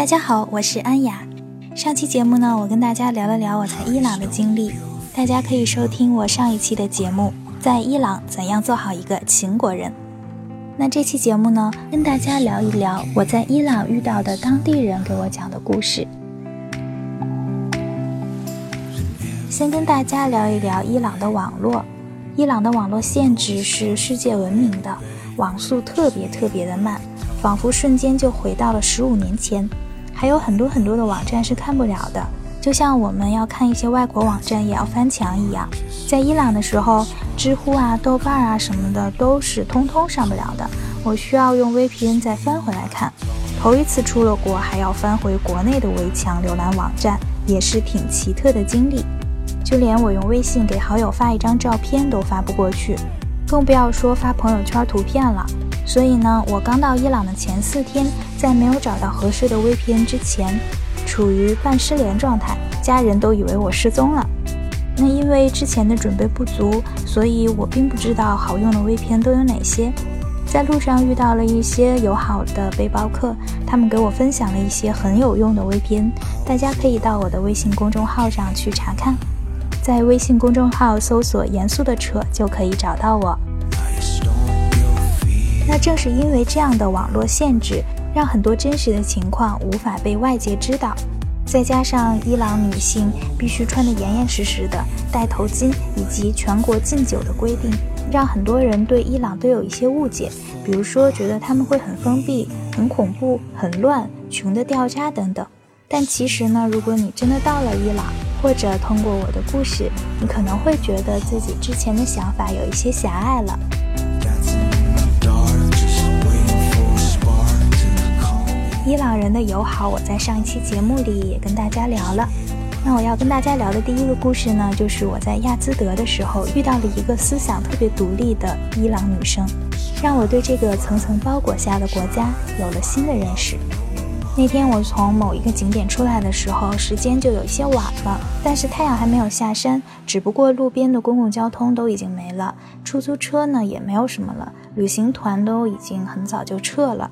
大家好，我是安雅。上期节目呢，我跟大家聊了聊我在伊朗的经历，大家可以收听我上一期的节目，在伊朗怎样做好一个秦国人。那这期节目呢，跟大家聊一聊我在伊朗遇到的当地人给我讲的故事。先跟大家聊一聊伊朗的网络，伊朗的网络限制是世界闻名的，网速特别特别的慢，仿佛瞬间就回到了十五年前。还有很多很多的网站是看不了的，就像我们要看一些外国网站也要翻墙一样。在伊朗的时候，知乎啊、豆瓣啊什么的都是通通上不了的，我需要用 VPN 再翻回来看。头一次出了国还要翻回国内的围墙浏览网站，也是挺奇特的经历。就连我用微信给好友发一张照片都发不过去，更不要说发朋友圈图片了。所以呢，我刚到伊朗的前四天，在没有找到合适的 VPN 之前，处于半失联状态，家人都以为我失踪了。那因为之前的准备不足，所以我并不知道好用的 VPN 都有哪些。在路上遇到了一些友好的背包客，他们给我分享了一些很有用的 VPN，大家可以到我的微信公众号上去查看。在微信公众号搜索“严肃的扯”就可以找到我。那正是因为这样的网络限制，让很多真实的情况无法被外界知道。再加上伊朗女性必须穿得严严实实的，戴头巾以及全国禁酒的规定，让很多人对伊朗都有一些误解，比如说觉得他们会很封闭、很恐怖、很乱、穷得掉渣等等。但其实呢，如果你真的到了伊朗，或者通过我的故事，你可能会觉得自己之前的想法有一些狭隘了。伊朗人的友好，我在上一期节目里也跟大家聊了。那我要跟大家聊的第一个故事呢，就是我在亚兹德的时候遇到了一个思想特别独立的伊朗女生，让我对这个层层包裹下的国家有了新的认识。那天我从某一个景点出来的时候，时间就有一些晚了，但是太阳还没有下山。只不过路边的公共交通都已经没了，出租车呢也没有什么了，旅行团都已经很早就撤了。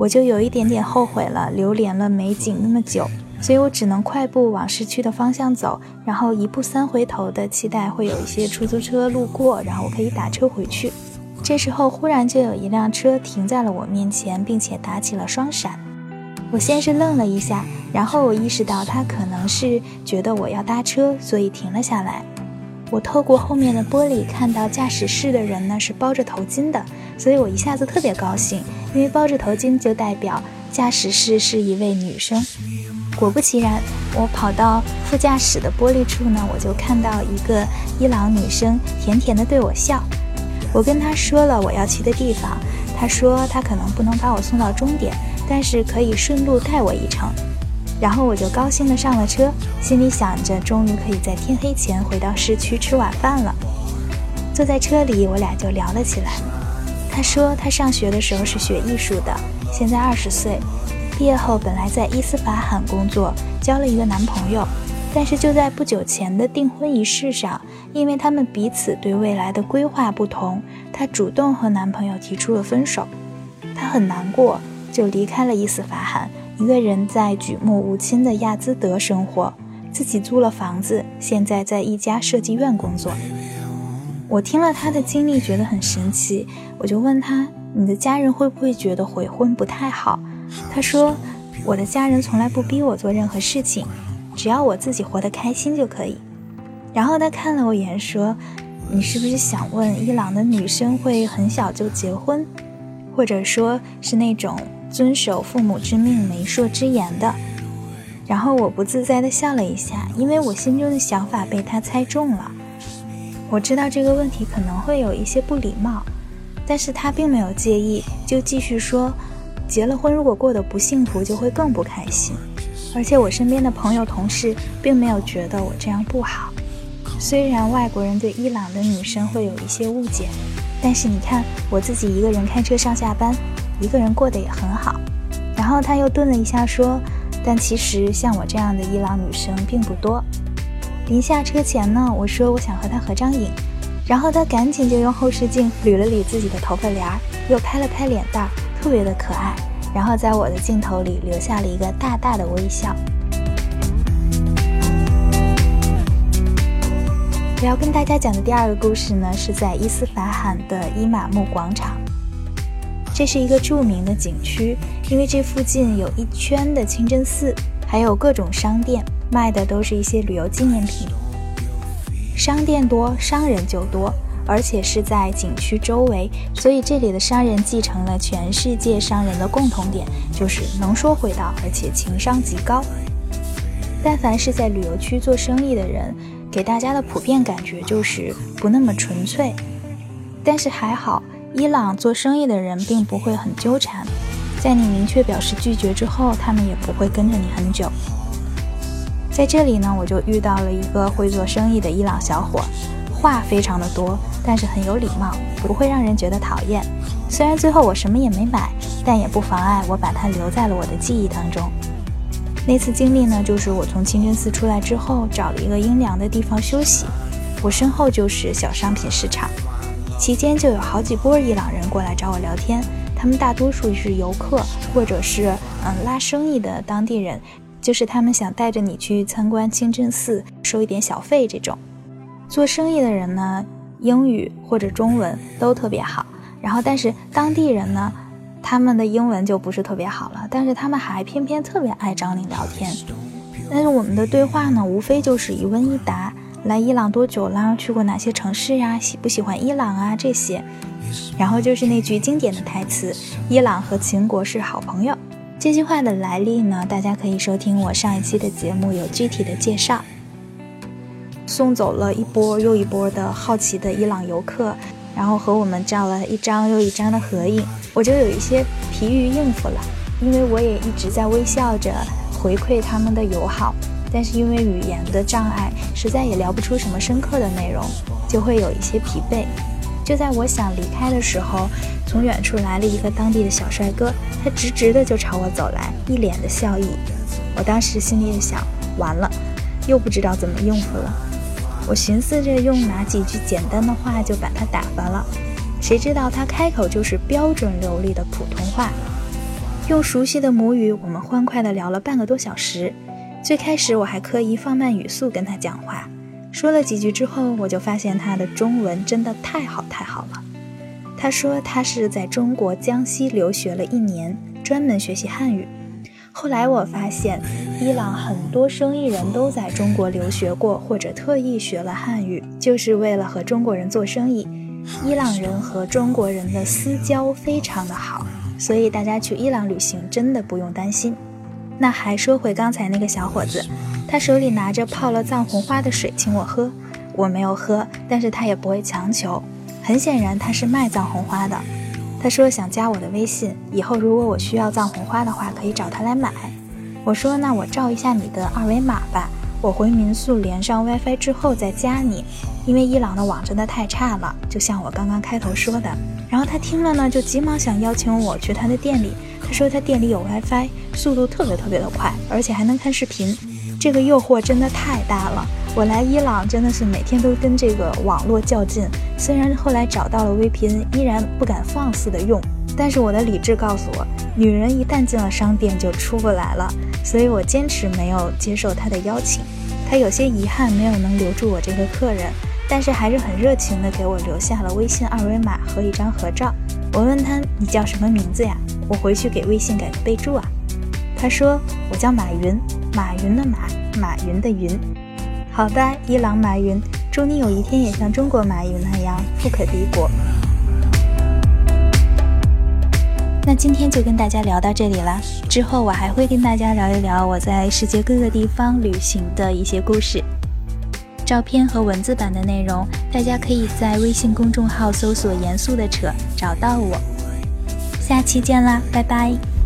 我就有一点点后悔了，流连了美景那么久，所以我只能快步往市区的方向走，然后一步三回头的期待会有一些出租车路过，然后我可以打车回去。这时候忽然就有一辆车停在了我面前，并且打起了双闪。我先是愣了一下，然后我意识到他可能是觉得我要搭车，所以停了下来。我透过后面的玻璃看到驾驶室的人呢是包着头巾的，所以我一下子特别高兴，因为包着头巾就代表驾驶室是一位女生。果不其然，我跑到副驾驶的玻璃处呢，我就看到一个伊朗女生甜甜的对我笑。我跟她说了我要去的地方，她说她可能不能把我送到终点。但是可以顺路带我一程，然后我就高兴地上了车，心里想着终于可以在天黑前回到市区吃晚饭了。坐在车里，我俩就聊了起来。他说他上学的时候是学艺术的，现在二十岁，毕业后本来在伊斯法罕工作，交了一个男朋友，但是就在不久前的订婚仪式上，因为他们彼此对未来的规划不同，她主动和男朋友提出了分手，她很难过。就离开了伊斯法罕，一个人在举目无亲的亚兹德生活，自己租了房子，现在在一家设计院工作。我听了他的经历，觉得很神奇，我就问他：“你的家人会不会觉得悔婚不太好？”他说：“我的家人从来不逼我做任何事情，只要我自己活得开心就可以。”然后他看了我一眼，说：“你是不是想问伊朗的女生会很小就结婚，或者说是那种？”遵守父母之命、媒妁之言的，然后我不自在地笑了一下，因为我心中的想法被他猜中了。我知道这个问题可能会有一些不礼貌，但是他并没有介意，就继续说：结了婚如果过得不幸福，就会更不开心。而且我身边的朋友、同事并没有觉得我这样不好。虽然外国人对伊朗的女生会有一些误解，但是你看我自己一个人开车上下班。一个人过得也很好，然后他又顿了一下说：“但其实像我这样的伊朗女生并不多。”临下车前呢，我说我想和他合张影，然后他赶紧就用后视镜捋了捋自己的头发帘儿，又拍了拍脸蛋，特别的可爱。然后在我的镜头里留下了一个大大的微笑。我要跟大家讲的第二个故事呢，是在伊斯法罕的伊玛目广场。这是一个著名的景区，因为这附近有一圈的清真寺，还有各种商店，卖的都是一些旅游纪念品。商店多，商人就多，而且是在景区周围，所以这里的商人继承了全世界商人的共同点，就是能说会道，而且情商极高。但凡是在旅游区做生意的人，给大家的普遍感觉就是不那么纯粹。但是还好。伊朗做生意的人并不会很纠缠，在你明确表示拒绝之后，他们也不会跟着你很久。在这里呢，我就遇到了一个会做生意的伊朗小伙，话非常的多，但是很有礼貌，不会让人觉得讨厌。虽然最后我什么也没买，但也不妨碍我把他留在了我的记忆当中。那次经历呢，就是我从清真寺出来之后，找了一个阴凉的地方休息，我身后就是小商品市场。期间就有好几波伊朗人过来找我聊天，他们大多数是游客，或者是嗯拉生意的当地人，就是他们想带着你去参观清真寺，收一点小费这种。做生意的人呢，英语或者中文都特别好，然后但是当地人呢，他们的英文就不是特别好了，但是他们还偏偏特别爱找你聊天。但是我们的对话呢，无非就是一问一答。来伊朗多久啦？去过哪些城市呀？喜不喜欢伊朗啊？这些，然后就是那句经典的台词：“伊朗和秦国是好朋友。”这句话的来历呢？大家可以收听我上一期的节目，有具体的介绍。送走了一波又一波的好奇的伊朗游客，然后和我们照了一张又一张的合影，我就有一些疲于应付了，因为我也一直在微笑着回馈他们的友好。但是因为语言的障碍，实在也聊不出什么深刻的内容，就会有一些疲惫。就在我想离开的时候，从远处来了一个当地的小帅哥，他直直的就朝我走来，一脸的笑意。我当时心里也想，完了，又不知道怎么应付了。我寻思着用哪几句简单的话就把他打发了，谁知道他开口就是标准流利的普通话，用熟悉的母语，我们欢快地聊了半个多小时。最开始我还刻意放慢语速跟他讲话，说了几句之后，我就发现他的中文真的太好太好了。他说他是在中国江西留学了一年，专门学习汉语。后来我发现，伊朗很多生意人都在中国留学过，或者特意学了汉语，就是为了和中国人做生意。伊朗人和中国人的私交非常的好，所以大家去伊朗旅行真的不用担心。那还说回刚才那个小伙子，他手里拿着泡了藏红花的水，请我喝，我没有喝，但是他也不会强求。很显然他是卖藏红花的。他说想加我的微信，以后如果我需要藏红花的话，可以找他来买。我说那我照一下你的二维码吧，我回民宿连上 WiFi 之后再加你，因为伊朗的网真的太差了，就像我刚刚开头说的。然后他听了呢，就急忙想邀请我去他的店里。他说他店里有 WiFi，速度特别特别的快，而且还能看视频。这个诱惑真的太大了。我来伊朗真的是每天都跟这个网络较劲。虽然后来找到了 VPN，依然不敢放肆的用。但是我的理智告诉我，女人一旦进了商店就出不来了。所以我坚持没有接受他的邀请。他有些遗憾没有能留住我这个客人，但是还是很热情的给我留下了微信二维码和一张合照。我问他你叫什么名字呀？我回去给微信改个备注啊。他说我叫马云，马云的马，马云的云。好的，伊朗马云，祝你有一天也像中国马云那样富可敌国。那今天就跟大家聊到这里啦，之后我还会跟大家聊一聊我在世界各个地方旅行的一些故事。照片和文字版的内容，大家可以在微信公众号搜索“严肃的扯”找到我。下期见啦，拜拜。